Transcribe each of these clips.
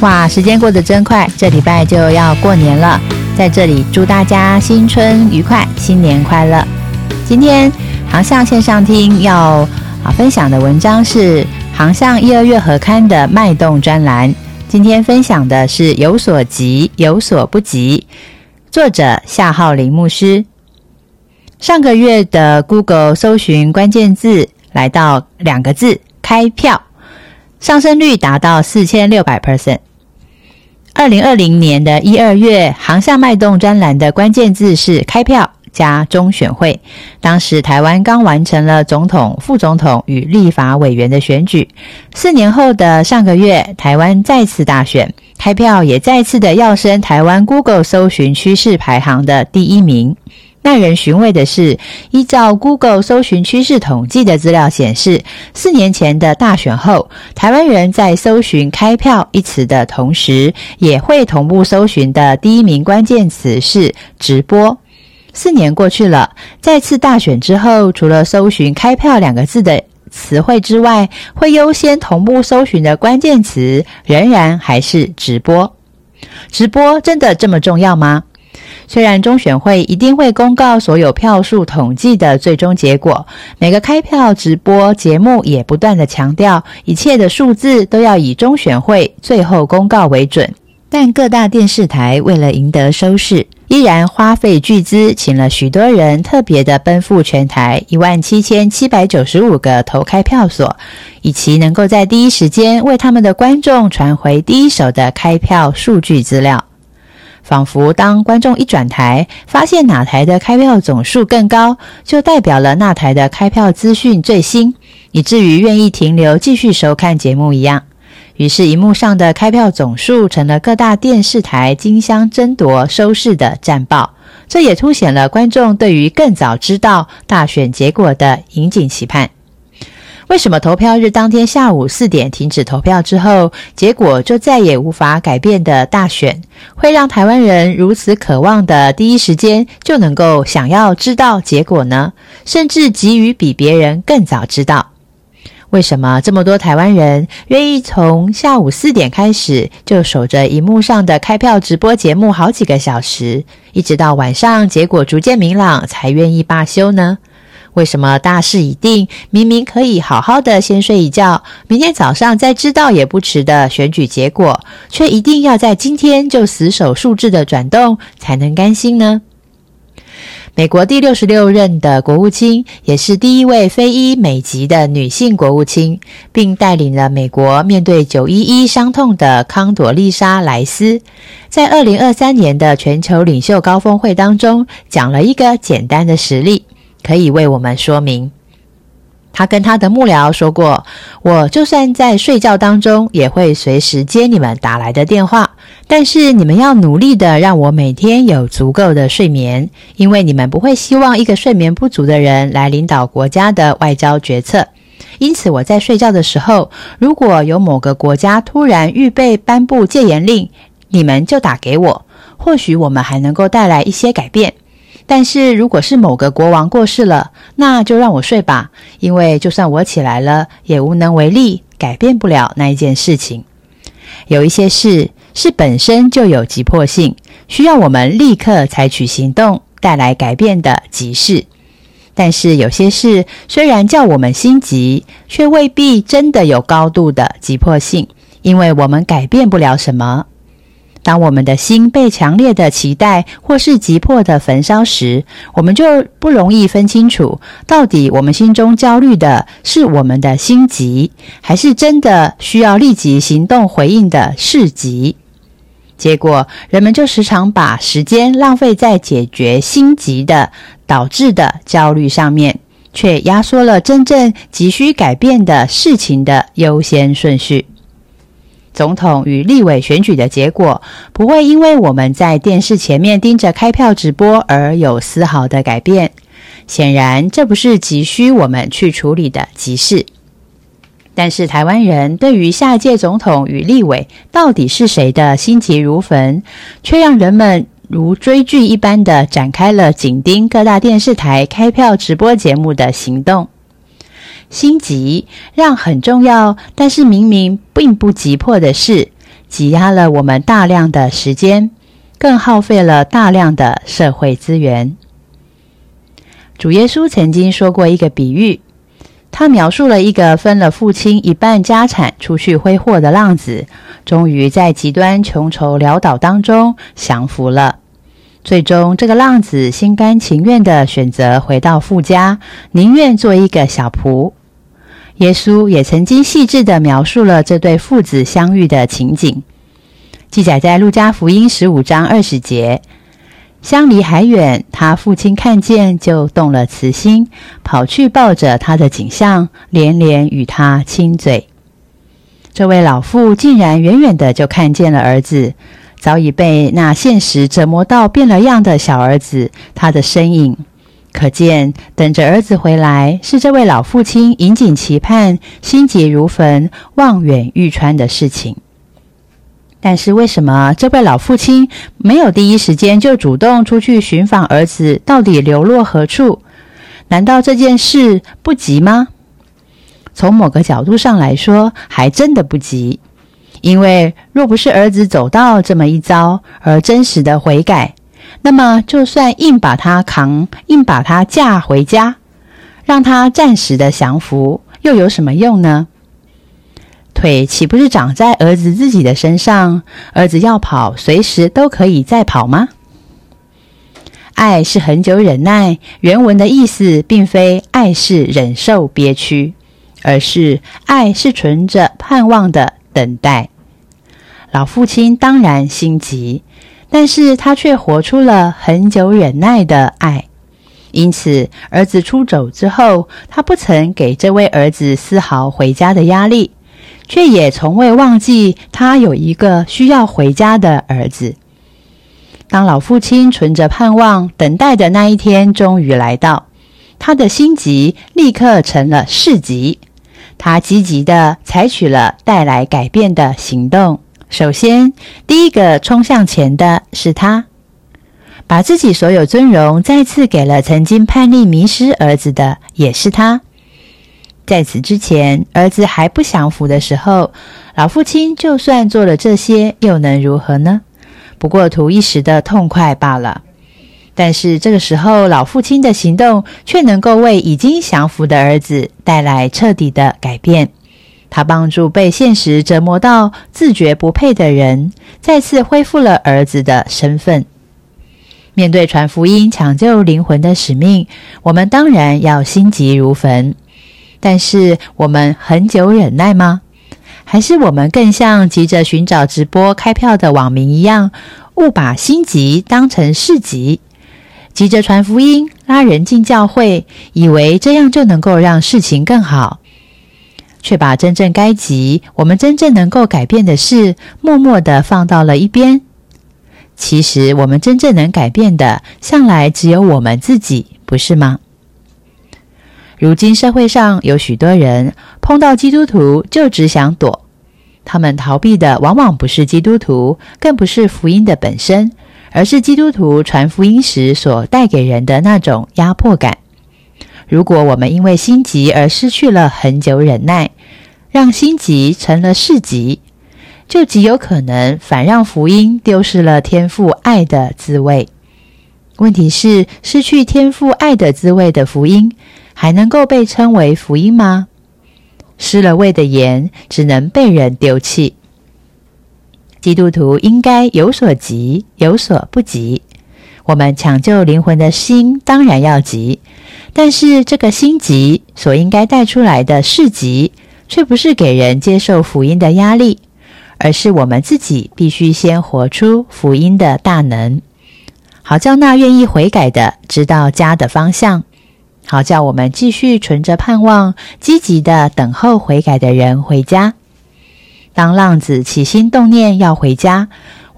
哇，时间过得真快，这礼拜就要过年了，在这里祝大家新春愉快，新年快乐。今天航向线上听要啊分享的文章是航向一二月合刊的脉动专栏。今天分享的是有所急，有所不急。作者夏浩林牧师。上个月的 Google 搜寻关键字来到两个字“开票”，上升率达到四千六百 percent。二零二零年的一二月，航向脉动专栏的关键字是“开票”加中选会。当时台湾刚完成了总统、副总统与立法委员的选举。四年后的上个月，台湾再次大选，开票也再次的要升台湾 Google 搜寻趋势排行的第一名。耐人寻味的是，依照 Google 搜寻趋势统计的资料显示，四年前的大选后，台湾人在搜寻“开票”一词的同时，也会同步搜寻的第一名关键词是“直播”。四年过去了，再次大选之后，除了搜寻“开票”两个字的词汇之外，会优先同步搜寻的关键词仍然还是“直播”。直播真的这么重要吗？虽然中选会一定会公告所有票数统计的最终结果，每个开票直播节目也不断的强调，一切的数字都要以中选会最后公告为准。但各大电视台为了赢得收视，依然花费巨资，请了许多人特别的奔赴全台一万七千七百九十五个投开票所，以其能够在第一时间为他们的观众传回第一手的开票数据资料。仿佛当观众一转台，发现哪台的开票总数更高，就代表了那台的开票资讯最新，以至于愿意停留继续收看节目一样。于是，荧幕上的开票总数成了各大电视台竞相争夺收视的战报。这也凸显了观众对于更早知道大选结果的引颈期盼。为什么投票日当天下午四点停止投票之后，结果就再也无法改变的大选，会让台湾人如此渴望的第一时间就能够想要知道结果呢？甚至急于比别人更早知道？为什么这么多台湾人愿意从下午四点开始就守着荧幕上的开票直播节目好几个小时，一直到晚上结果逐渐明朗才愿意罢休呢？为什么大事已定，明明可以好好的先睡一觉，明天早上再知道也不迟的选举结果，却一定要在今天就死守数字的转动才能甘心呢？美国第六十六任的国务卿，也是第一位非裔美籍的女性国务卿，并带领了美国面对九一一伤痛的康朵丽莎莱斯，在二零二三年的全球领袖高峰会当中，讲了一个简单的实例。可以为我们说明，他跟他的幕僚说过：“我就算在睡觉当中，也会随时接你们打来的电话。但是你们要努力的让我每天有足够的睡眠，因为你们不会希望一个睡眠不足的人来领导国家的外交决策。因此，我在睡觉的时候，如果有某个国家突然预备颁布戒严令，你们就打给我，或许我们还能够带来一些改变。”但是，如果是某个国王过世了，那就让我睡吧，因为就算我起来了，也无能为力，改变不了那一件事情。有一些事是本身就有急迫性，需要我们立刻采取行动，带来改变的急事。但是有些事虽然叫我们心急，却未必真的有高度的急迫性，因为我们改变不了什么。当我们的心被强烈的期待或是急迫的焚烧时，我们就不容易分清楚，到底我们心中焦虑的是我们的心急，还是真的需要立即行动回应的事急。结果，人们就时常把时间浪费在解决心急的导致的焦虑上面，却压缩了真正急需改变的事情的优先顺序。总统与立委选举的结果不会因为我们在电视前面盯着开票直播而有丝毫的改变。显然，这不是急需我们去处理的急事。但是，台湾人对于下届总统与立委到底是谁的心急如焚，却让人们如追剧一般的展开了紧盯各大电视台开票直播节目的行动。心急让很重要，但是明明并不急迫的事，挤压了我们大量的时间，更耗费了大量的社会资源。主耶稣曾经说过一个比喻。他描述了一个分了父亲一半家产出去挥霍的浪子，终于在极端穷愁潦倒当中降服了。最终，这个浪子心甘情愿地选择回到富家，宁愿做一个小仆。耶稣也曾经细致地描述了这对父子相遇的情景，记载在路加福音十五章二十节。相离还远，他父亲看见就动了慈心，跑去抱着他的景象，连连与他亲嘴。这位老父竟然远远的就看见了儿子，早已被那现实折磨到变了样的小儿子他的身影。可见，等着儿子回来是这位老父亲引颈期盼、心急如焚、望眼欲穿的事情。但是为什么这位老父亲没有第一时间就主动出去寻访儿子到底流落何处？难道这件事不急吗？从某个角度上来说，还真的不急。因为若不是儿子走到这么一遭而真实的悔改，那么就算硬把他扛，硬把他嫁回家，让他暂时的降服，又有什么用呢？腿岂不是长在儿子自己的身上？儿子要跑，随时都可以再跑吗？爱是很久忍耐。原文的意思并非爱是忍受憋屈，而是爱是存着盼望的等待。老父亲当然心急，但是他却活出了很久忍耐的爱。因此，儿子出走之后，他不曾给这位儿子丝毫回家的压力。却也从未忘记他有一个需要回家的儿子。当老父亲存着盼望等待的那一天终于来到，他的心急立刻成了事急。他积极的采取了带来改变的行动。首先，第一个冲向前的是他，把自己所有尊荣再次给了曾经叛逆迷失儿子的，也是他。在此之前，儿子还不降服的时候，老父亲就算做了这些，又能如何呢？不过图一时的痛快罢了。但是这个时候，老父亲的行动却能够为已经降服的儿子带来彻底的改变。他帮助被现实折磨到自觉不配的人，再次恢复了儿子的身份。面对传福音、抢救灵魂的使命，我们当然要心急如焚。但是我们很久忍耐吗？还是我们更像急着寻找直播开票的网民一样，误把心急当成事急，急着传福音、拉人进教会，以为这样就能够让事情更好，却把真正该急、我们真正能够改变的事，默默的放到了一边。其实，我们真正能改变的，向来只有我们自己，不是吗？如今社会上有许多人碰到基督徒就只想躲，他们逃避的往往不是基督徒，更不是福音的本身，而是基督徒传福音时所带给人的那种压迫感。如果我们因为心急而失去了很久忍耐，让心急成了事急，就极有可能反让福音丢失了天赋爱的滋味。问题是，失去天赋爱的滋味的福音。还能够被称为福音吗？失了味的盐只能被人丢弃。基督徒应该有所急，有所不急。我们抢救灵魂的心当然要急，但是这个心急所应该带出来的是急，却不是给人接受福音的压力，而是我们自己必须先活出福音的大能，好叫那愿意悔改的知道家的方向。好，叫我们继续存着盼望，积极的等候悔改的人回家。当浪子起心动念要回家，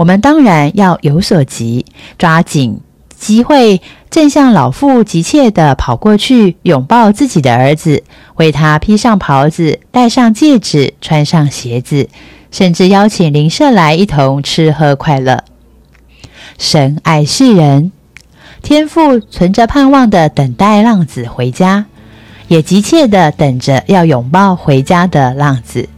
我们当然要有所急，抓紧机会，正向老妇急切地跑过去，拥抱自己的儿子，为他披上袍子，戴上戒指，穿上鞋子，甚至邀请邻舍来一同吃喝快乐。神爱世人，天父存着盼望的等待浪子回家，也急切地等着要拥抱回家的浪子。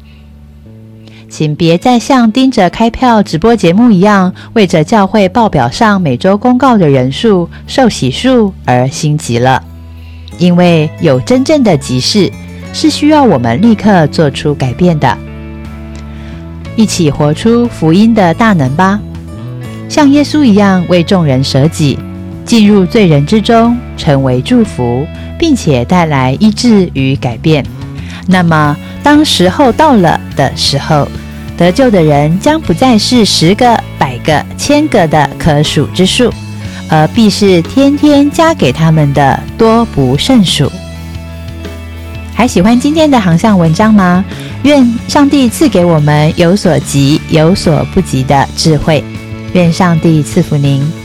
请别再像盯着开票直播节目一样，为着教会报表上每周公告的人数、受洗数而心急了，因为有真正的急事是需要我们立刻做出改变的。一起活出福音的大能吧，像耶稣一样为众人舍己，进入罪人之中，成为祝福，并且带来医治与改变。那么，当时候到了的时候，得救的人将不再是十个、百个、千个的可数之数，而必是天天加给他们的多不胜数。还喜欢今天的航向文章吗？愿上帝赐给我们有所及、有所不及的智慧。愿上帝赐福您。